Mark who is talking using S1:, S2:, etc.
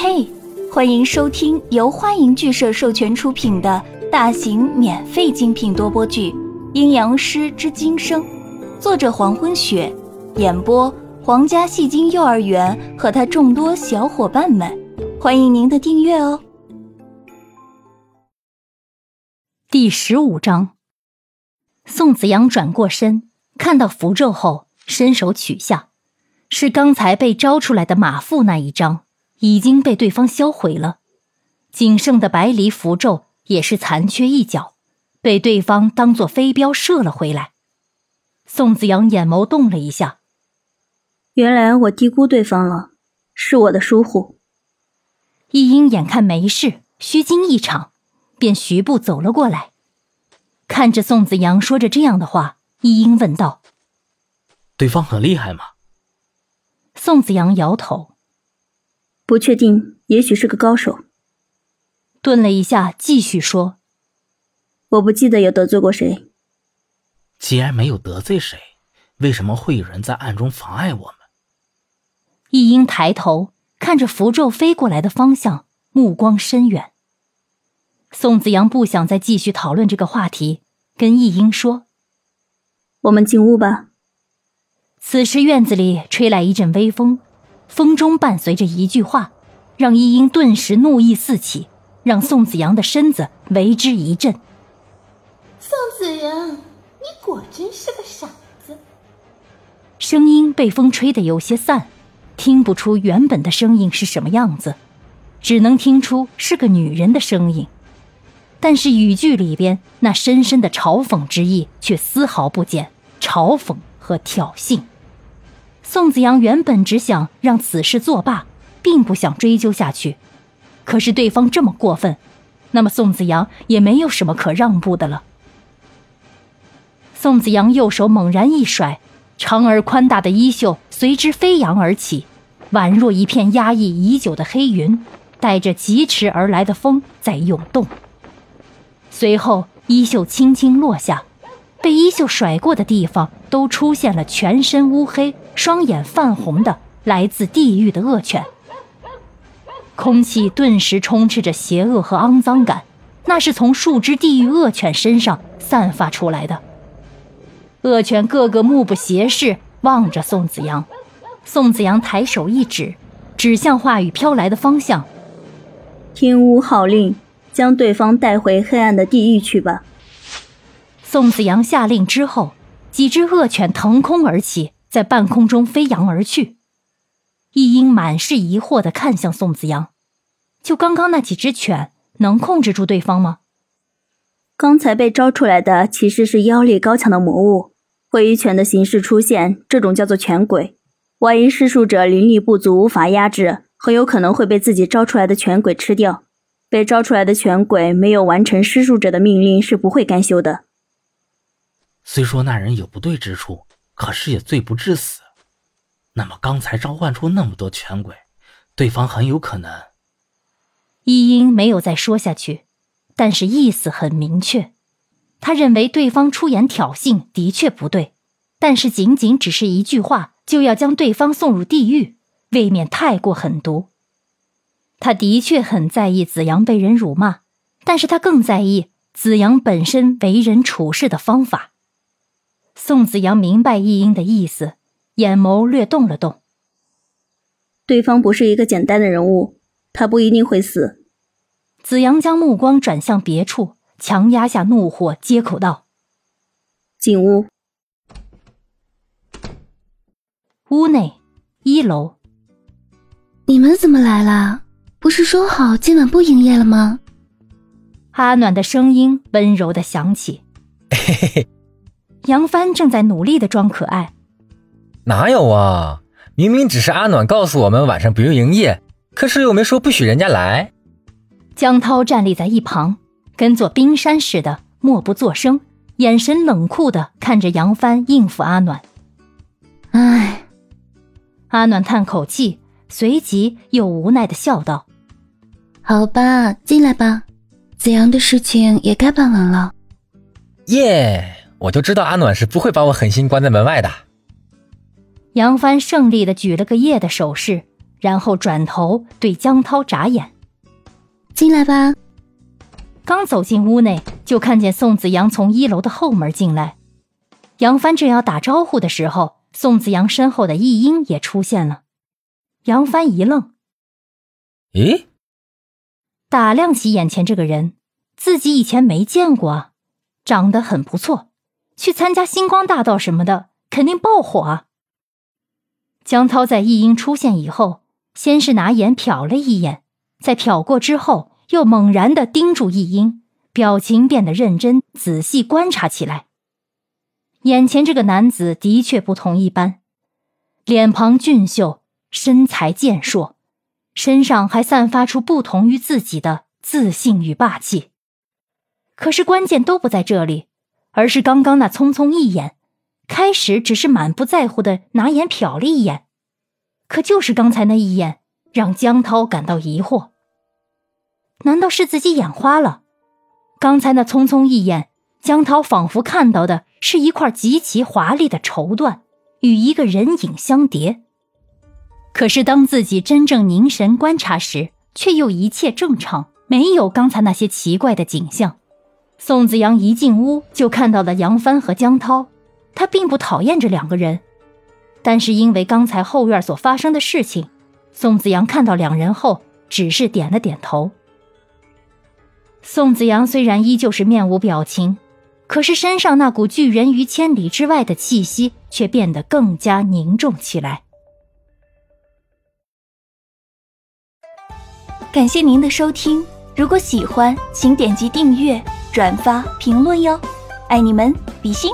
S1: 嘿，欢迎收听由欢迎剧社授权出品的大型免费精品多播剧《阴阳师之今生》，作者黄昏雪，演播皇家戏精幼儿园和他众多小伙伴们，欢迎您的订阅哦。
S2: 第十五章，宋子阳转过身，看到符咒后，伸手取下，是刚才被招出来的马腹那一张。已经被对方销毁了，仅剩的白离符咒也是残缺一角，被对方当作飞镖射了回来。宋子阳眼眸动了一下，
S3: 原来我低估对方了，是我的疏忽。
S2: 一英眼看没事，虚惊一场，便徐步走了过来，看着宋子阳说着这样的话，一英问道：“
S4: 对方很厉害吗？”
S2: 宋子阳摇头。
S3: 不确定，也许是个高手。
S2: 顿了一下，继续说：“
S3: 我不记得有得罪过谁。
S4: 既然没有得罪谁，为什么会有人在暗中妨碍我们？”
S2: 易英抬头看着符咒飞过来的方向，目光深远。宋子阳不想再继续讨论这个话题，跟易英说：“
S3: 我们进屋吧。”
S2: 此时院子里吹来一阵微风。风中伴随着一句话，让一英顿时怒意四起，让宋子阳的身子为之一震。
S5: 宋子阳，你果真是个傻子。
S2: 声音被风吹得有些散，听不出原本的声音是什么样子，只能听出是个女人的声音，但是语句里边那深深的嘲讽之意却丝毫不减，嘲讽和挑衅。宋子阳原本只想让此事作罢，并不想追究下去。可是对方这么过分，那么宋子阳也没有什么可让步的了。宋子阳右手猛然一甩，长而宽大的衣袖随之飞扬而起，宛若一片压抑已久的黑云，带着疾驰而来的风在涌动。随后，衣袖轻轻落下。被衣袖甩过的地方，都出现了全身乌黑、双眼泛红的来自地狱的恶犬。空气顿时充斥着邪恶和肮脏感，那是从数只地狱恶犬身上散发出来的。恶犬个个目不斜视，望着宋子阳。宋子阳抬手一指，指向话语飘来的方向：“
S3: 听吾号令，将对方带回黑暗的地狱去吧。”
S2: 宋子阳下令之后，几只恶犬腾空而起，在半空中飞扬而去。易英满是疑惑地看向宋子阳：“就刚刚那几只犬，能控制住对方吗？”
S3: 刚才被招出来的其实是妖力高强的魔物，会以犬的形式出现，这种叫做犬鬼。万一施术者灵力不足，无法压制，很有可能会被自己招出来的犬鬼吃掉。被招出来的犬鬼没有完成施术者的命令，是不会甘休的。
S4: 虽说那人有不对之处，可是也罪不至死。那么刚才召唤出那么多犬鬼，对方很有可能……
S2: 一英没有再说下去，但是意思很明确。他认为对方出言挑衅的确不对，但是仅仅只是一句话就要将对方送入地狱，未免太过狠毒。他的确很在意子阳被人辱骂，但是他更在意子阳本身为人处事的方法。宋子阳明白易英的意思，眼眸略动了动。
S3: 对方不是一个简单的人物，他不一定会死。
S2: 子阳将目光转向别处，强压下怒火，接口道：“
S3: 进屋。”
S2: 屋内一楼，
S6: 你们怎么来了？不是说好今晚不营业了吗？
S2: 阿暖的声音温柔的响起。杨帆正在努力的装可爱，
S7: 哪有啊？明明只是阿暖告诉我们晚上不用营业，可是又没说不许人家来。
S2: 江涛站立在一旁，跟座冰山似的，默不作声，眼神冷酷的看着杨帆应付阿暖。
S6: 唉，
S2: 阿暖叹口气，随即又无奈的笑道：“
S6: 好吧，进来吧，子阳的事情也该办完了。”
S7: 耶。我就知道阿暖是不会把我狠心关在门外的。
S2: 杨帆胜利的举了个耶的手势，然后转头对江涛眨眼：“
S6: 进来吧。”
S2: 刚走进屋内，就看见宋子阳从一楼的后门进来。杨帆正要打招呼的时候，宋子阳身后的易英也出现了。杨帆一愣：“
S7: 咦？”
S2: 打量起眼前这个人，自己以前没见过啊，长得很不错，去参加星光大道什么的，肯定爆火啊。江涛在易英出现以后，先是拿眼瞟了一眼，在瞟过之后，又猛然的盯住易英，表情变得认真，仔细观察起来。眼前这个男子的确不同一般，脸庞俊秀，身材健硕，身上还散发出不同于自己的自信与霸气。可是关键都不在这里，而是刚刚那匆匆一眼，开始只是满不在乎的拿眼瞟了一眼，可就是刚才那一眼，让江涛感到疑惑。难道是自己眼花了？刚才那匆匆一眼，江涛仿佛看到的。是一块极其华丽的绸缎，与一个人影相叠。可是当自己真正凝神观察时，却又一切正常，没有刚才那些奇怪的景象。宋子阳一进屋就看到了杨帆和江涛，他并不讨厌这两个人，但是因为刚才后院所发生的事情，宋子阳看到两人后只是点了点头。宋子阳虽然依旧是面无表情。可是身上那股拒人于千里之外的气息却变得更加凝重起来。
S1: 感谢您的收听，如果喜欢，请点击订阅、转发、评论哟，爱你们，比心。